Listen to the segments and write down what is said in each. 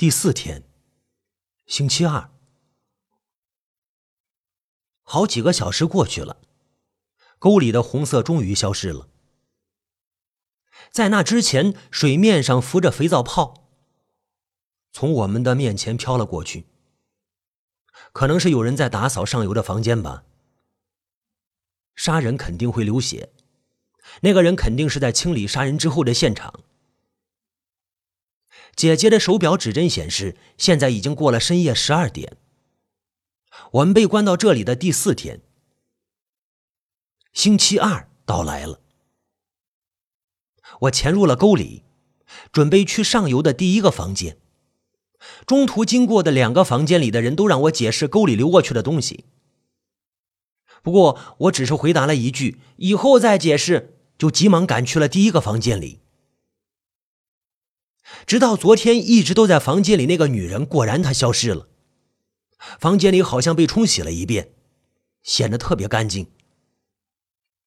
第四天，星期二，好几个小时过去了，沟里的红色终于消失了。在那之前，水面上浮着肥皂泡，从我们的面前飘了过去。可能是有人在打扫上游的房间吧。杀人肯定会流血，那个人肯定是在清理杀人之后的现场。姐姐的手表指针显示，现在已经过了深夜十二点。我们被关到这里的第四天，星期二到来了。我潜入了沟里，准备去上游的第一个房间。中途经过的两个房间里的人都让我解释沟里流过去的东西。不过我只是回答了一句“以后再解释”，就急忙赶去了第一个房间里。直到昨天一直都在房间里那个女人，果然她消失了。房间里好像被冲洗了一遍，显得特别干净。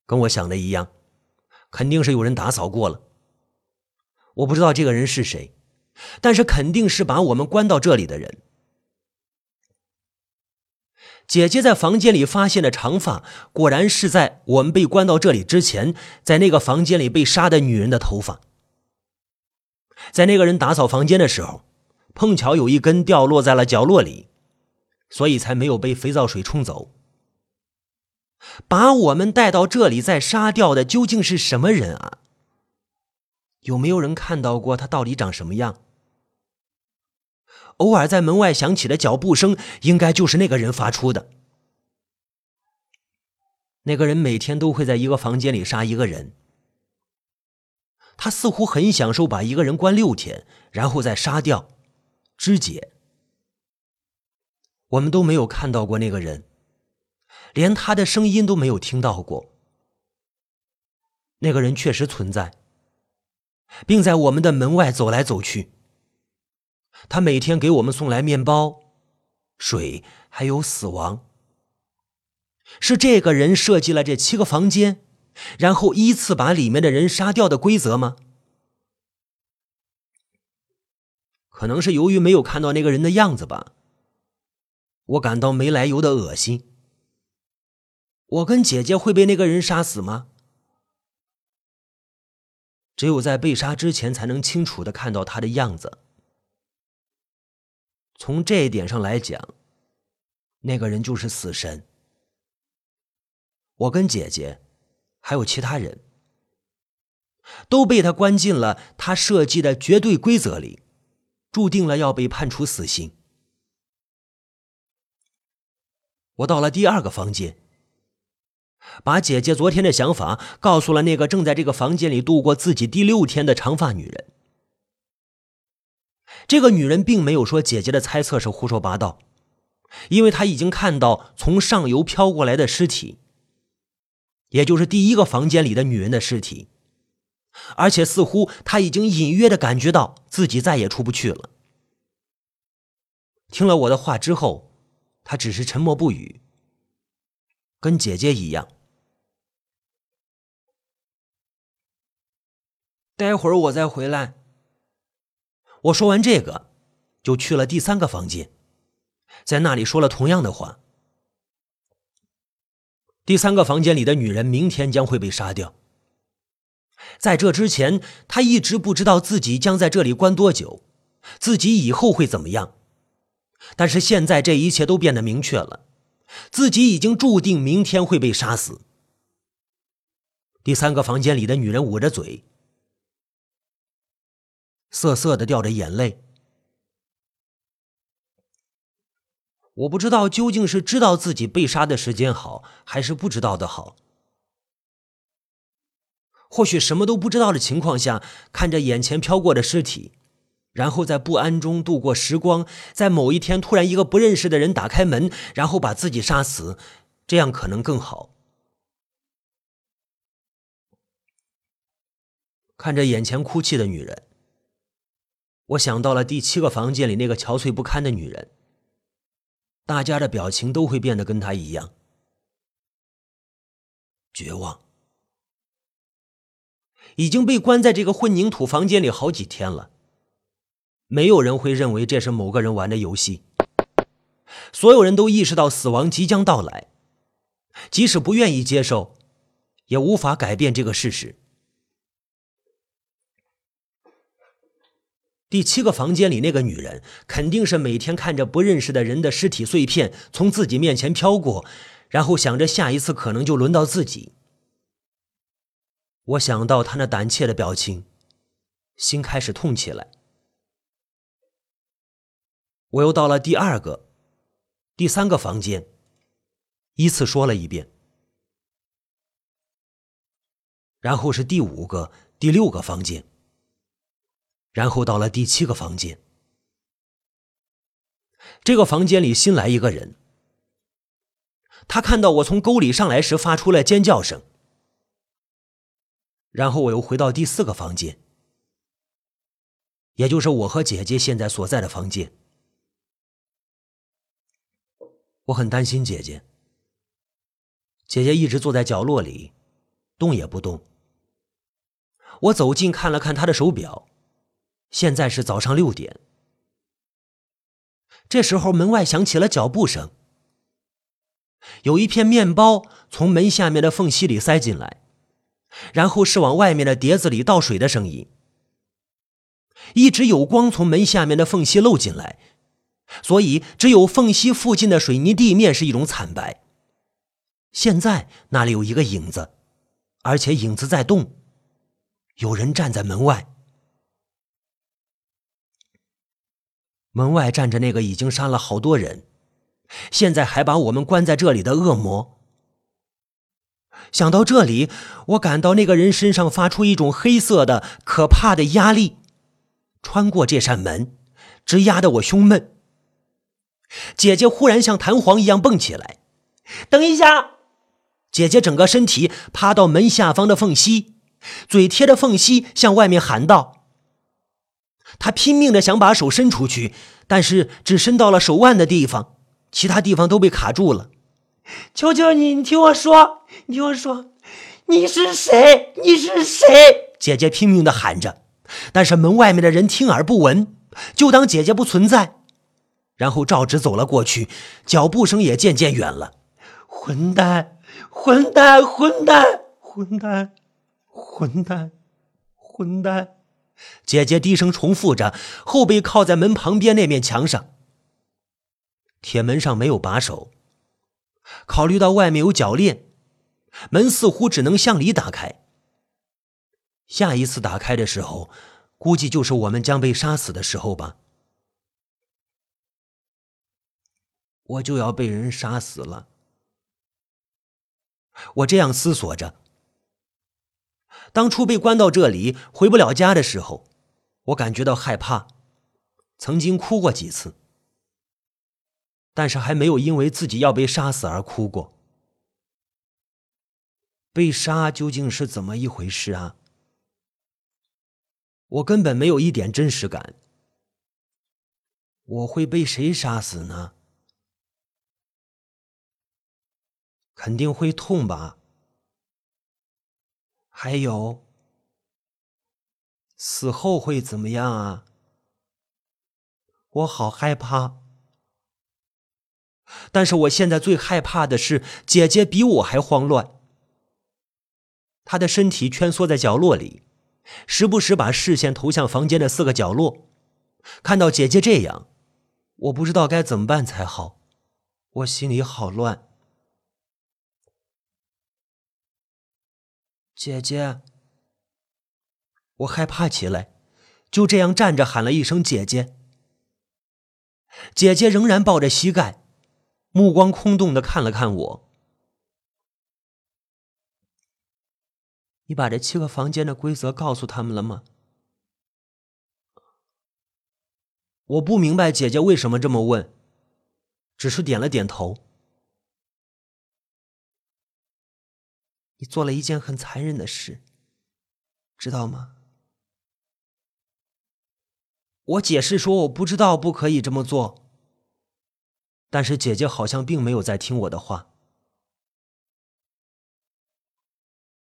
跟我想的一样，肯定是有人打扫过了。我不知道这个人是谁，但是肯定是把我们关到这里的人。姐姐在房间里发现的长发，果然是在我们被关到这里之前，在那个房间里被杀的女人的头发。在那个人打扫房间的时候，碰巧有一根掉落在了角落里，所以才没有被肥皂水冲走。把我们带到这里再杀掉的究竟是什么人啊？有没有人看到过他到底长什么样？偶尔在门外响起的脚步声，应该就是那个人发出的。那个人每天都会在一个房间里杀一个人。他似乎很享受把一个人关六天，然后再杀掉、肢解。我们都没有看到过那个人，连他的声音都没有听到过。那个人确实存在，并在我们的门外走来走去。他每天给我们送来面包、水，还有死亡。是这个人设计了这七个房间。然后依次把里面的人杀掉的规则吗？可能是由于没有看到那个人的样子吧。我感到没来由的恶心。我跟姐姐会被那个人杀死吗？只有在被杀之前才能清楚的看到他的样子。从这一点上来讲，那个人就是死神。我跟姐姐。还有其他人，都被他关进了他设计的绝对规则里，注定了要被判处死刑。我到了第二个房间，把姐姐昨天的想法告诉了那个正在这个房间里度过自己第六天的长发女人。这个女人并没有说姐姐的猜测是胡说八道，因为她已经看到从上游飘过来的尸体。也就是第一个房间里的女人的尸体，而且似乎他已经隐约的感觉到自己再也出不去了。听了我的话之后，他只是沉默不语，跟姐姐一样。待会儿我再回来。我说完这个，就去了第三个房间，在那里说了同样的话。第三个房间里的女人明天将会被杀掉。在这之前，他一直不知道自己将在这里关多久，自己以后会怎么样。但是现在这一切都变得明确了，自己已经注定明天会被杀死。第三个房间里的女人捂着嘴，涩涩的掉着眼泪。我不知道究竟是知道自己被杀的时间好，还是不知道的好。或许什么都不知道的情况下，看着眼前飘过的尸体，然后在不安中度过时光，在某一天突然一个不认识的人打开门，然后把自己杀死，这样可能更好。看着眼前哭泣的女人，我想到了第七个房间里那个憔悴不堪的女人。大家的表情都会变得跟他一样绝望。已经被关在这个混凝土房间里好几天了，没有人会认为这是某个人玩的游戏。所有人都意识到死亡即将到来，即使不愿意接受，也无法改变这个事实。第七个房间里那个女人，肯定是每天看着不认识的人的尸体碎片从自己面前飘过，然后想着下一次可能就轮到自己。我想到她那胆怯的表情，心开始痛起来。我又到了第二个、第三个房间，依次说了一遍，然后是第五个、第六个房间。然后到了第七个房间，这个房间里新来一个人。他看到我从沟里上来时发出了尖叫声。然后我又回到第四个房间，也就是我和姐姐现在所在的房间。我很担心姐姐。姐姐一直坐在角落里，动也不动。我走近看了看她的手表。现在是早上六点。这时候，门外响起了脚步声，有一片面包从门下面的缝隙里塞进来，然后是往外面的碟子里倒水的声音。一直有光从门下面的缝隙漏进来，所以只有缝隙附近的水泥地面是一种惨白。现在那里有一个影子，而且影子在动，有人站在门外。门外站着那个已经杀了好多人，现在还把我们关在这里的恶魔。想到这里，我感到那个人身上发出一种黑色的、可怕的压力，穿过这扇门，直压得我胸闷。姐姐忽然像弹簧一样蹦起来，等一下！姐姐整个身体趴到门下方的缝隙，嘴贴着缝隙向外面喊道。他拼命的想把手伸出去，但是只伸到了手腕的地方，其他地方都被卡住了。求求你，你听我说，你听我说，你是谁？你是谁？姐姐拼命的喊着，但是门外面的人听而不闻，就当姐姐不存在，然后赵直走了过去，脚步声也渐渐远了。混蛋！混蛋！混蛋！混蛋！混蛋！混蛋！姐姐低声重复着，后背靠在门旁边那面墙上。铁门上没有把手，考虑到外面有铰链，门似乎只能向里打开。下一次打开的时候，估计就是我们将被杀死的时候吧。我就要被人杀死了。我这样思索着。当初被关到这里回不了家的时候，我感觉到害怕，曾经哭过几次，但是还没有因为自己要被杀死而哭过。被杀究竟是怎么一回事啊？我根本没有一点真实感。我会被谁杀死呢？肯定会痛吧。还有，死后会怎么样啊？我好害怕。但是我现在最害怕的是，姐姐比我还慌乱。她的身体蜷缩在角落里，时不时把视线投向房间的四个角落。看到姐姐这样，我不知道该怎么办才好，我心里好乱。姐姐，我害怕起来，就这样站着喊了一声“姐姐”。姐姐仍然抱着膝盖，目光空洞的看了看我。你把这七个房间的规则告诉他们了吗？我不明白姐姐为什么这么问，只是点了点头。你做了一件很残忍的事，知道吗？我解释说我不知道，不可以这么做。但是姐姐好像并没有在听我的话。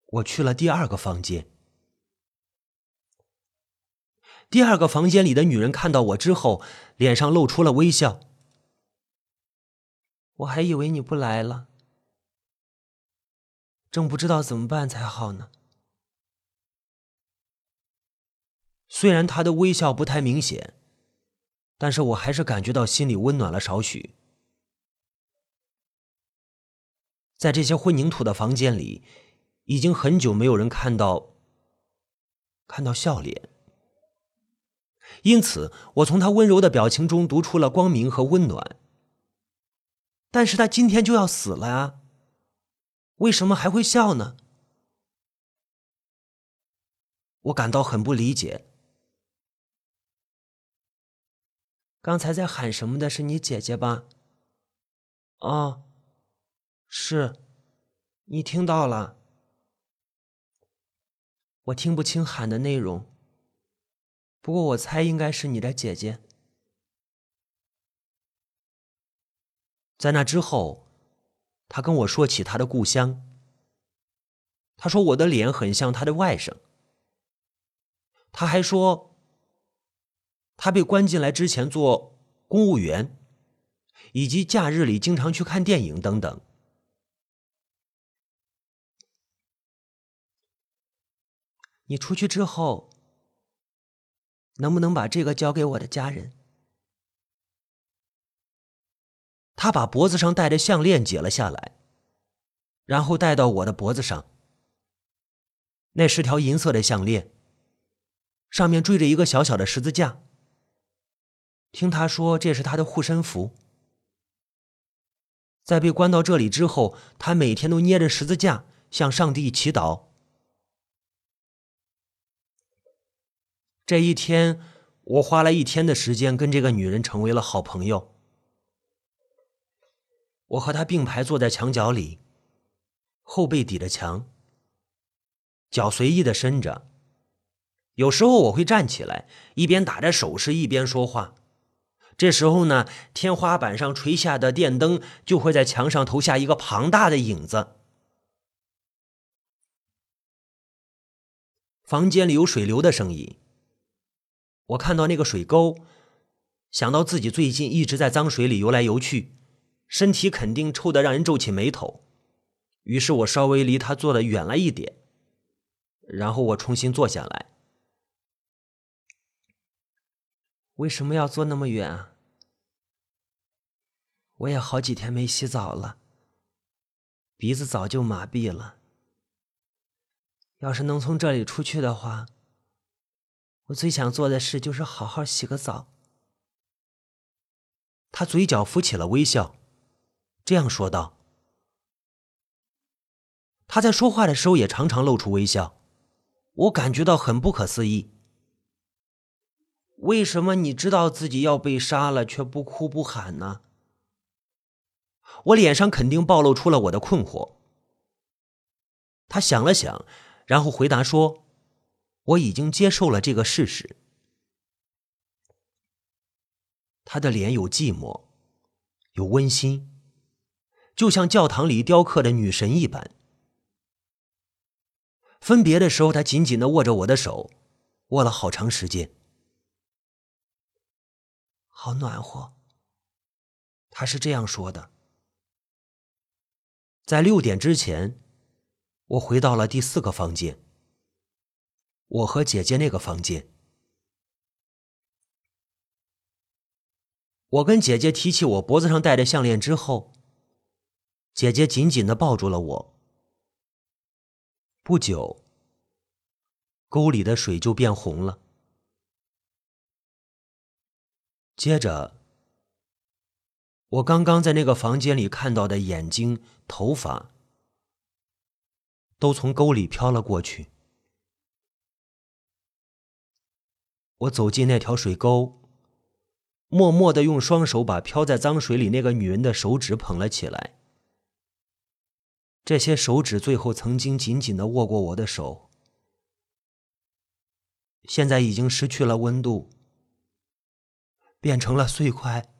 我去了第二个房间，第二个房间里的女人看到我之后，脸上露出了微笑。我还以为你不来了，正不知道怎么办才好呢。虽然她的微笑不太明显，但是我还是感觉到心里温暖了少许。在这些混凝土的房间里，已经很久没有人看到看到笑脸。因此，我从他温柔的表情中读出了光明和温暖。但是他今天就要死了啊！为什么还会笑呢？我感到很不理解。刚才在喊什么的是你姐姐吧？哦，是，你听到了。我听不清喊的内容。不过我猜应该是你的姐姐。在那之后，他跟我说起他的故乡。他说我的脸很像他的外甥。他还说，他被关进来之前做公务员，以及假日里经常去看电影等等。你出去之后。能不能把这个交给我的家人？他把脖子上戴的项链解了下来，然后戴到我的脖子上。那是条银色的项链，上面缀着一个小小的十字架。听他说，这是他的护身符。在被关到这里之后，他每天都捏着十字架向上帝祈祷。这一天，我花了一天的时间跟这个女人成为了好朋友。我和他并排坐在墙角里，后背抵着墙，脚随意的伸着。有时候我会站起来，一边打着手势一边说话。这时候呢，天花板上垂下的电灯就会在墙上投下一个庞大的影子。房间里有水流的声音。我看到那个水沟，想到自己最近一直在脏水里游来游去，身体肯定臭得让人皱起眉头。于是我稍微离他坐的远了一点，然后我重新坐下来。为什么要坐那么远啊？我也好几天没洗澡了，鼻子早就麻痹了。要是能从这里出去的话。我最想做的事就是好好洗个澡。他嘴角浮起了微笑，这样说道。他在说话的时候也常常露出微笑，我感觉到很不可思议。为什么你知道自己要被杀了却不哭不喊呢？我脸上肯定暴露出了我的困惑。他想了想，然后回答说。我已经接受了这个事实。他的脸有寂寞，有温馨，就像教堂里雕刻的女神一般。分别的时候，他紧紧的握着我的手，握了好长时间。好暖和。他是这样说的。在六点之前，我回到了第四个房间。我和姐姐那个房间，我跟姐姐提起我脖子上戴的项链之后，姐姐紧紧的抱住了我。不久，沟里的水就变红了。接着，我刚刚在那个房间里看到的眼睛、头发，都从沟里飘了过去。我走进那条水沟，默默的用双手把飘在脏水里那个女人的手指捧了起来。这些手指最后曾经紧紧的握过我的手，现在已经失去了温度，变成了碎块。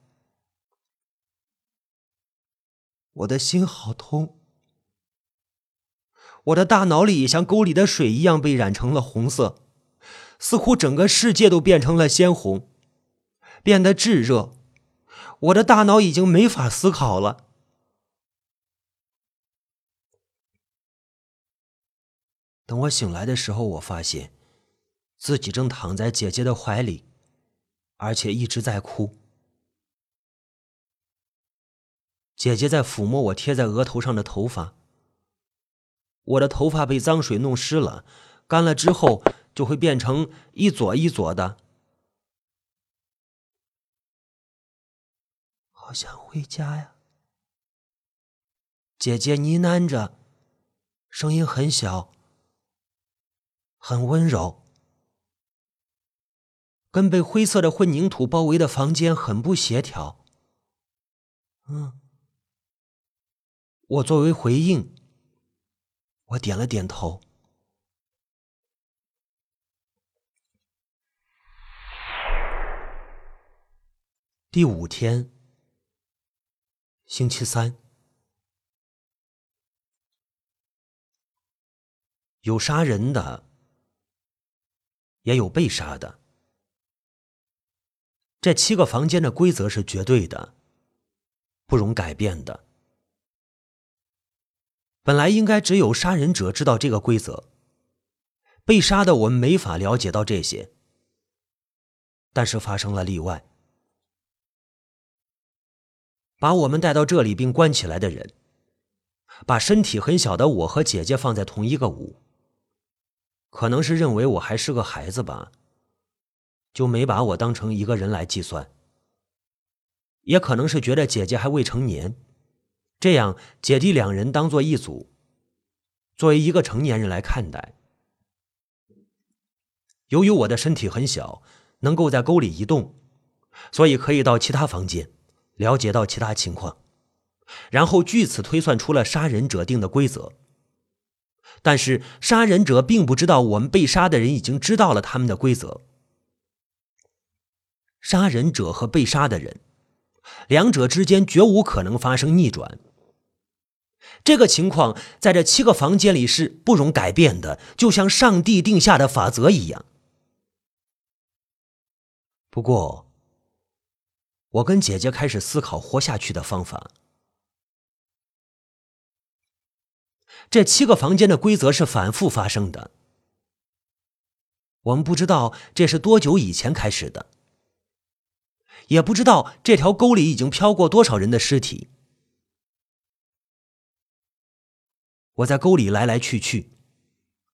我的心好痛，我的大脑里也像沟里的水一样被染成了红色。似乎整个世界都变成了鲜红，变得炙热。我的大脑已经没法思考了。等我醒来的时候，我发现自己正躺在姐姐的怀里，而且一直在哭。姐姐在抚摸我贴在额头上的头发。我的头发被脏水弄湿了，干了之后就会变成一撮一撮的。好想回家呀！姐姐呢喃着，声音很小，很温柔。跟被灰色的混凝土包围的房间很不协调。嗯，我作为回应。我点了点头。第五天，星期三，有杀人的，也有被杀的。这七个房间的规则是绝对的，不容改变的。本来应该只有杀人者知道这个规则，被杀的我们没法了解到这些。但是发生了例外，把我们带到这里并关起来的人，把身体很小的我和姐姐放在同一个屋，可能是认为我还是个孩子吧，就没把我当成一个人来计算，也可能是觉得姐姐还未成年。这样，姐弟两人当做一组，作为一个成年人来看待。由于我的身体很小，能够在沟里移动，所以可以到其他房间，了解到其他情况，然后据此推算出了杀人者定的规则。但是，杀人者并不知道我们被杀的人已经知道了他们的规则。杀人者和被杀的人，两者之间绝无可能发生逆转。这个情况在这七个房间里是不容改变的，就像上帝定下的法则一样。不过，我跟姐姐开始思考活下去的方法。这七个房间的规则是反复发生的，我们不知道这是多久以前开始的，也不知道这条沟里已经飘过多少人的尸体。我在沟里来来去去，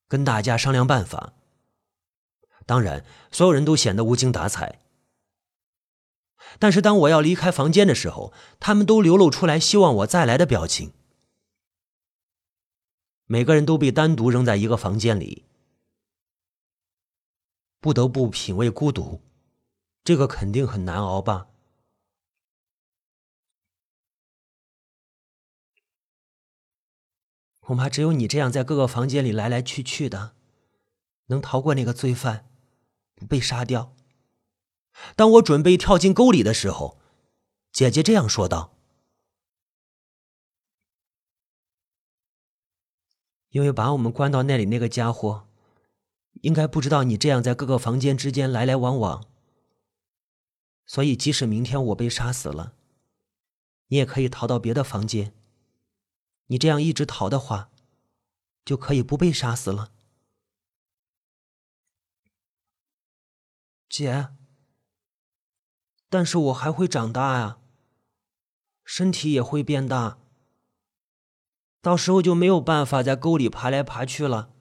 跟大家商量办法。当然，所有人都显得无精打采。但是，当我要离开房间的时候，他们都流露出来希望我再来的表情。每个人都被单独扔在一个房间里，不得不品味孤独，这个肯定很难熬吧。恐怕只有你这样在各个房间里来来去去的，能逃过那个罪犯，不被杀掉。当我准备跳进沟里的时候，姐姐这样说道：“因为把我们关到那里那个家伙，应该不知道你这样在各个房间之间来来往往。所以，即使明天我被杀死了，你也可以逃到别的房间。”你这样一直逃的话，就可以不被杀死了，姐。但是我还会长大呀，身体也会变大，到时候就没有办法在沟里爬来爬去了。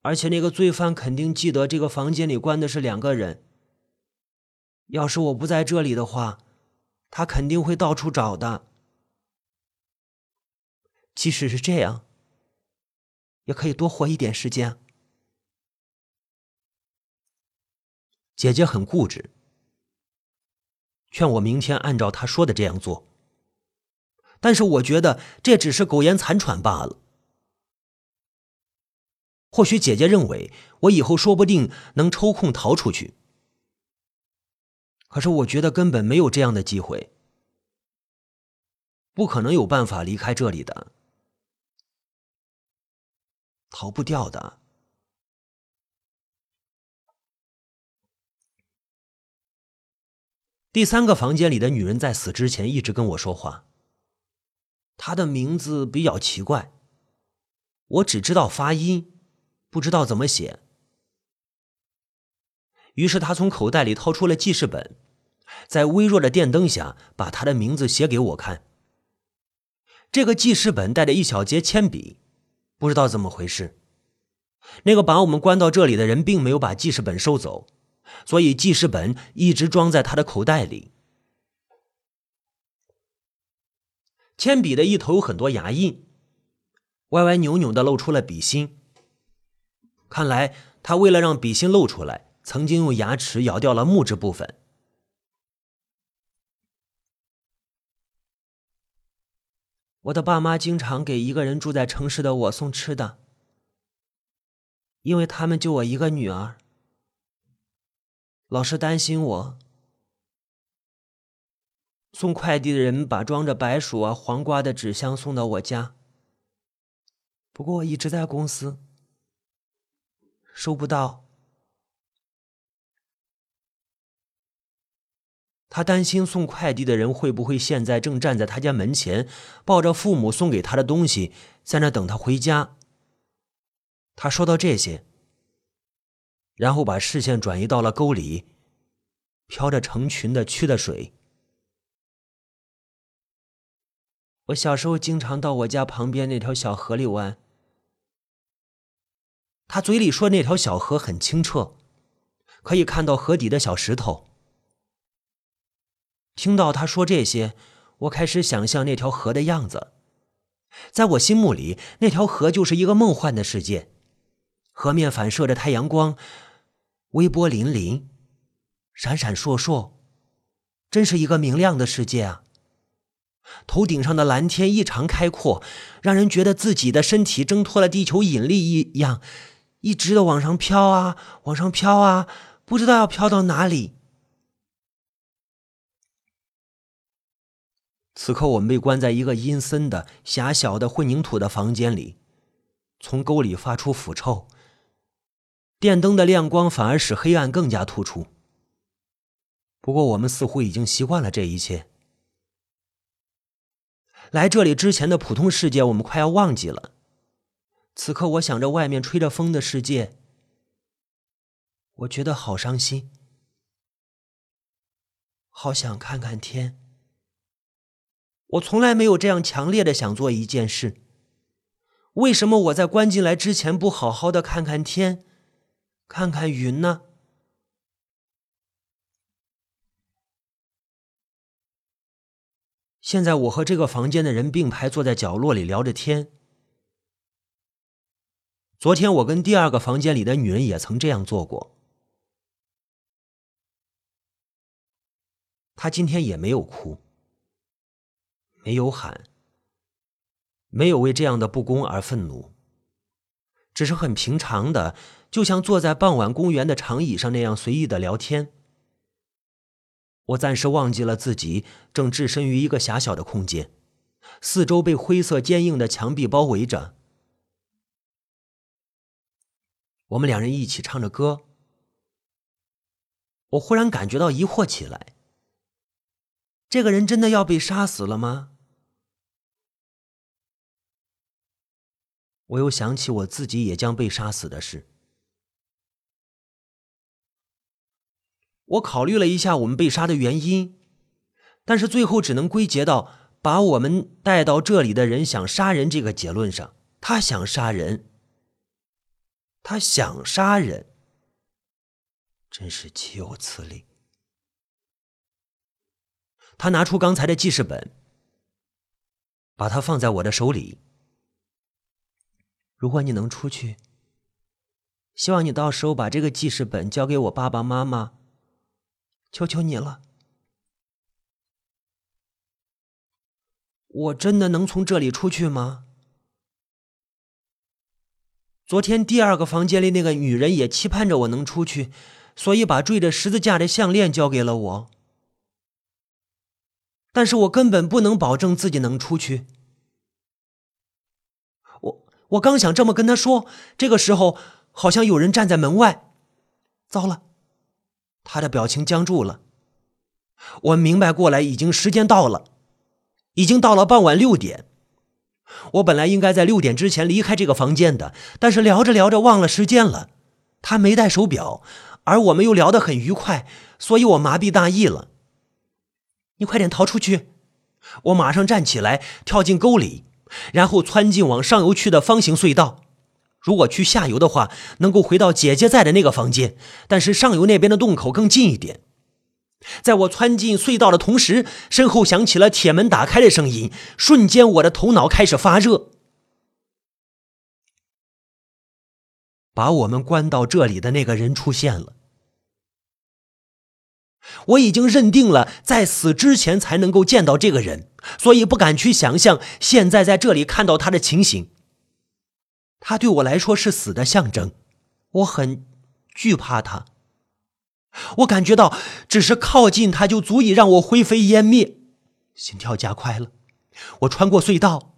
而且那个罪犯肯定记得这个房间里关的是两个人，要是我不在这里的话，他肯定会到处找的。即使是这样，也可以多活一点时间。姐姐很固执，劝我明天按照她说的这样做。但是我觉得这只是苟延残喘罢了。或许姐姐认为我以后说不定能抽空逃出去。可是我觉得根本没有这样的机会。不可能有办法离开这里的。逃不掉的。第三个房间里的女人在死之前一直跟我说话。他的名字比较奇怪，我只知道发音，不知道怎么写。于是他从口袋里掏出了记事本，在微弱的电灯下把他的名字写给我看。这个记事本带着一小节铅笔，不知道怎么回事。那个把我们关到这里的人并没有把记事本收走，所以记事本一直装在他的口袋里。铅笔的一头有很多牙印，歪歪扭扭的露出了笔芯。看来他为了让笔芯露出来，曾经用牙齿咬掉了木质部分。我的爸妈经常给一个人住在城市的我送吃的。因为他们就我一个女儿，老是担心我。送快递的人把装着白薯啊、黄瓜的纸箱送到我家，不过我一直在公司，收不到。他担心送快递的人会不会现在正站在他家门前，抱着父母送给他的东西，在那等他回家。他说到这些，然后把视线转移到了沟里，飘着成群的蛆的水。我小时候经常到我家旁边那条小河里玩。他嘴里说那条小河很清澈，可以看到河底的小石头。听到他说这些，我开始想象那条河的样子，在我心目里，那条河就是一个梦幻的世界。河面反射着太阳光，微波粼粼，闪闪烁烁，真是一个明亮的世界啊！头顶上的蓝天异常开阔，让人觉得自己的身体挣脱了地球引力一样，一直的往上飘啊，往上飘啊，不知道要飘到哪里。此刻，我们被关在一个阴森的、狭小的混凝土的房间里，从沟里发出腐臭。电灯的亮光反而使黑暗更加突出。不过，我们似乎已经习惯了这一切。来这里之前的普通世界，我们快要忘记了。此刻，我想着外面吹着风的世界，我觉得好伤心，好想看看天。我从来没有这样强烈的想做一件事。为什么我在关进来之前不好好的看看天？看看云呢？现在我和这个房间的人并排坐在角落里聊着天。昨天我跟第二个房间里的女人也曾这样做过。她今天也没有哭，没有喊，没有为这样的不公而愤怒，只是很平常的。就像坐在傍晚公园的长椅上那样随意的聊天。我暂时忘记了自己正置身于一个狭小的空间，四周被灰色坚硬的墙壁包围着。我们两人一起唱着歌。我忽然感觉到疑惑起来：这个人真的要被杀死了吗？我又想起我自己也将被杀死的事。我考虑了一下我们被杀的原因，但是最后只能归结到把我们带到这里的人想杀人这个结论上。他想杀人，他想杀人，真是岂有此理！他拿出刚才的记事本，把它放在我的手里。如果你能出去，希望你到时候把这个记事本交给我爸爸妈妈。求求你了！我真的能从这里出去吗？昨天第二个房间里那个女人也期盼着我能出去，所以把坠着十字架的项链交给了我。但是我根本不能保证自己能出去。我我刚想这么跟他说，这个时候好像有人站在门外。糟了！他的表情僵住了，我明白过来，已经时间到了，已经到了傍晚六点。我本来应该在六点之前离开这个房间的，但是聊着聊着忘了时间了。他没带手表，而我们又聊得很愉快，所以我麻痹大意了。你快点逃出去！我马上站起来，跳进沟里，然后窜进往上游去的方形隧道。如果去下游的话，能够回到姐姐在的那个房间，但是上游那边的洞口更近一点。在我窜进隧道的同时，身后响起了铁门打开的声音，瞬间我的头脑开始发热。把我们关到这里的那个人出现了。我已经认定了在死之前才能够见到这个人，所以不敢去想象现在在这里看到他的情形。他对我来说是死的象征，我很惧怕他。我感觉到，只是靠近他就足以让我灰飞烟灭，心跳加快了。我穿过隧道，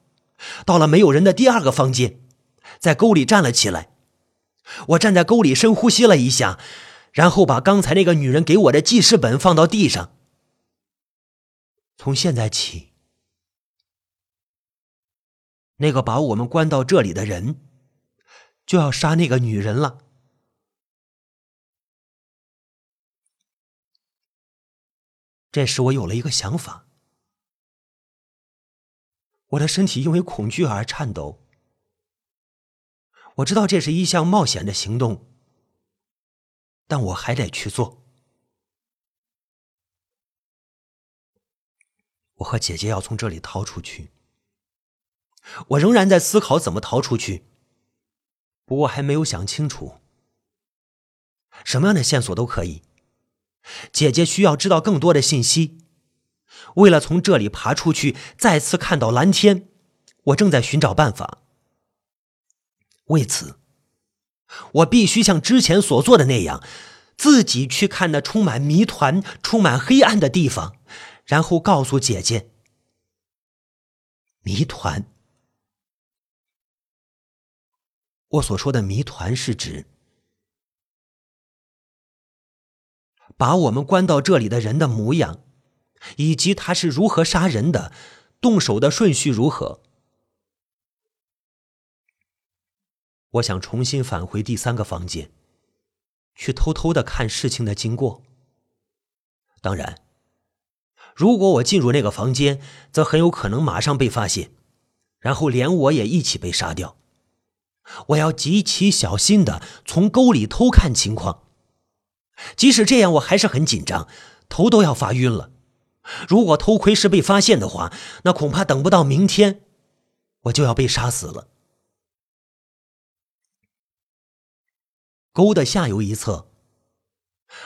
到了没有人的第二个房间，在沟里站了起来。我站在沟里深呼吸了一下，然后把刚才那个女人给我的记事本放到地上。从现在起，那个把我们关到这里的人，就要杀那个女人了。这时，我有了一个想法。我的身体因为恐惧而颤抖。我知道这是一项冒险的行动，但我还得去做。我和姐姐要从这里逃出去。我仍然在思考怎么逃出去，不过还没有想清楚。什么样的线索都可以。姐姐需要知道更多的信息。为了从这里爬出去，再次看到蓝天，我正在寻找办法。为此，我必须像之前所做的那样，自己去看那充满谜团、充满黑暗的地方，然后告诉姐姐。谜团，我所说的谜团是指。把我们关到这里的人的模样，以及他是如何杀人的，动手的顺序如何？我想重新返回第三个房间，去偷偷的看事情的经过。当然，如果我进入那个房间，则很有可能马上被发现，然后连我也一起被杀掉。我要极其小心的从沟里偷看情况。即使这样，我还是很紧张，头都要发晕了。如果偷窥是被发现的话，那恐怕等不到明天，我就要被杀死了。沟的下游一侧，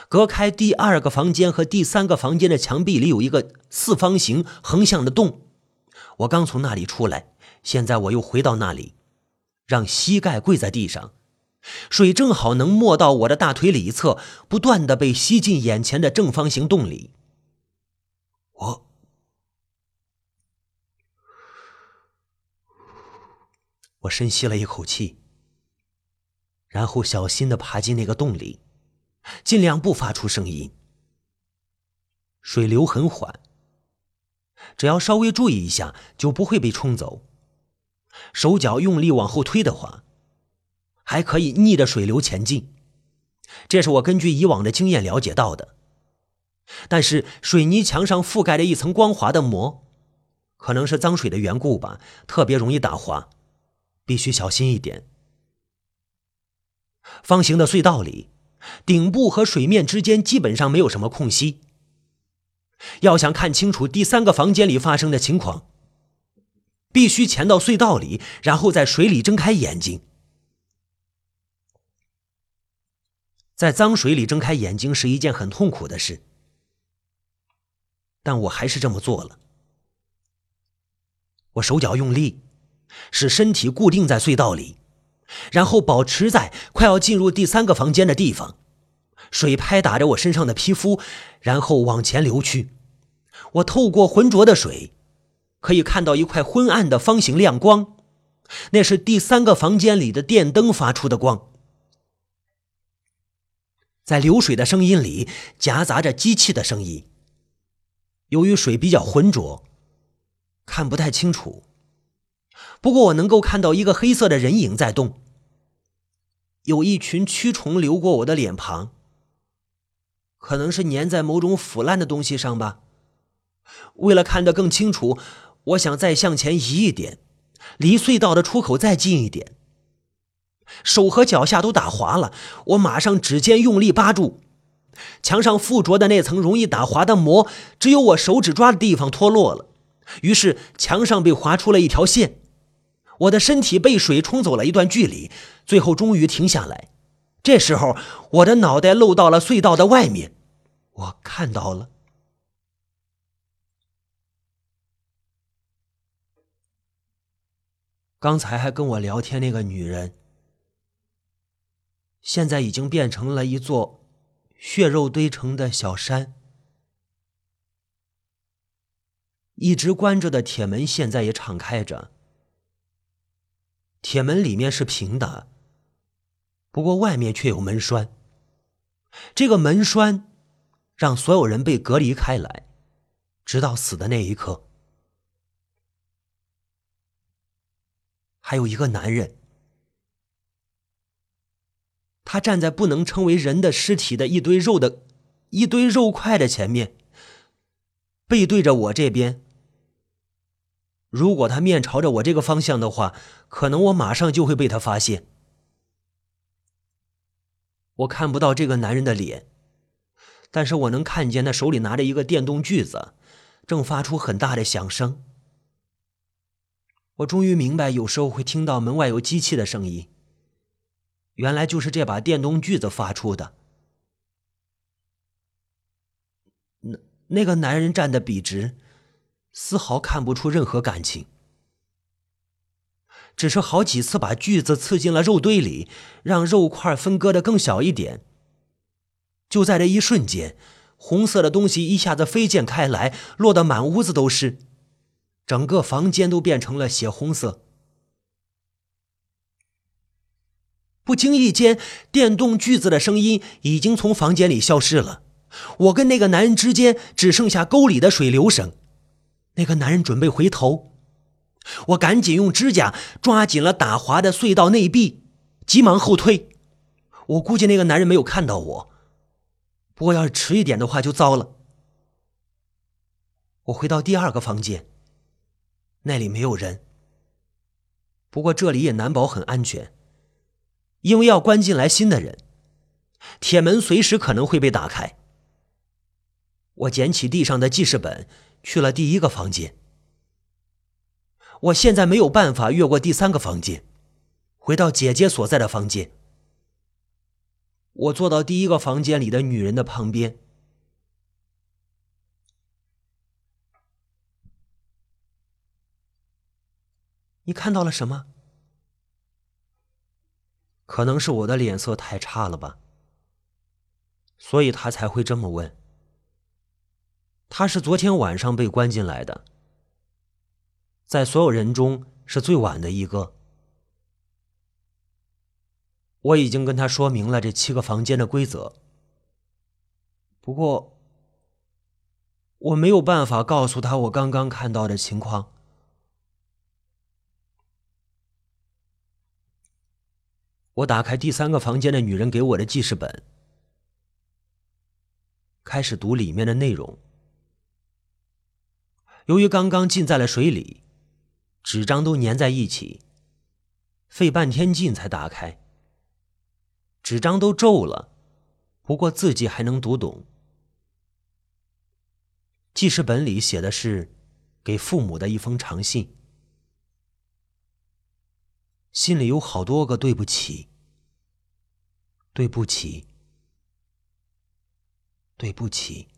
隔开第二个房间和第三个房间的墙壁里有一个四方形横向的洞。我刚从那里出来，现在我又回到那里，让膝盖跪在地上。水正好能没到我的大腿里侧，不断的被吸进眼前的正方形洞里。我，我深吸了一口气，然后小心的爬进那个洞里，尽量不发出声音。水流很缓，只要稍微注意一下，就不会被冲走。手脚用力往后推的话。还可以逆着水流前进，这是我根据以往的经验了解到的。但是水泥墙上覆盖着一层光滑的膜，可能是脏水的缘故吧，特别容易打滑，必须小心一点。方形的隧道里，顶部和水面之间基本上没有什么空隙。要想看清楚第三个房间里发生的情况，必须潜到隧道里，然后在水里睁开眼睛。在脏水里睁开眼睛是一件很痛苦的事，但我还是这么做了。我手脚用力，使身体固定在隧道里，然后保持在快要进入第三个房间的地方。水拍打着我身上的皮肤，然后往前流去。我透过浑浊的水，可以看到一块昏暗的方形亮光，那是第三个房间里的电灯发出的光。在流水的声音里夹杂着机器的声音，由于水比较浑浊，看不太清楚。不过我能够看到一个黑色的人影在动，有一群蛆虫流过我的脸庞，可能是粘在某种腐烂的东西上吧。为了看得更清楚，我想再向前移一点，离隧道的出口再近一点。手和脚下都打滑了，我马上指尖用力扒住。墙上附着的那层容易打滑的膜，只有我手指抓的地方脱落了，于是墙上被划出了一条线。我的身体被水冲走了一段距离，最后终于停下来。这时候，我的脑袋露到了隧道的外面，我看到了刚才还跟我聊天那个女人，现在已经变成了一座。血肉堆成的小山，一直关着的铁门现在也敞开着。铁门里面是平的，不过外面却有门栓。这个门栓让所有人被隔离开来，直到死的那一刻。还有一个男人。他站在不能称为人的尸体的一堆肉的一堆肉块的前面，背对着我这边。如果他面朝着我这个方向的话，可能我马上就会被他发现。我看不到这个男人的脸，但是我能看见他手里拿着一个电动锯子，正发出很大的响声。我终于明白，有时候会听到门外有机器的声音。原来就是这把电动锯子发出的。那那个男人站得笔直，丝毫看不出任何感情，只是好几次把锯子刺进了肉堆里，让肉块分割的更小一点。就在这一瞬间，红色的东西一下子飞溅开来，落得满屋子都是，整个房间都变成了血红色。不经意间，电动锯子的声音已经从房间里消失了。我跟那个男人之间只剩下沟里的水流声。那个男人准备回头，我赶紧用指甲抓紧了打滑的隧道内壁，急忙后退。我估计那个男人没有看到我，不过要是迟一点的话就糟了。我回到第二个房间，那里没有人，不过这里也难保很安全。因为要关进来新的人，铁门随时可能会被打开。我捡起地上的记事本，去了第一个房间。我现在没有办法越过第三个房间，回到姐姐所在的房间。我坐到第一个房间里的女人的旁边。你看到了什么？可能是我的脸色太差了吧，所以他才会这么问。他是昨天晚上被关进来的，在所有人中是最晚的一个。我已经跟他说明了这七个房间的规则，不过我没有办法告诉他我刚刚看到的情况。我打开第三个房间的女人给我的记事本，开始读里面的内容。由于刚刚浸在了水里，纸张都粘在一起，费半天劲才打开。纸张都皱了，不过字迹还能读懂。记事本里写的是给父母的一封长信。心里有好多个对不起，对不起，对不起。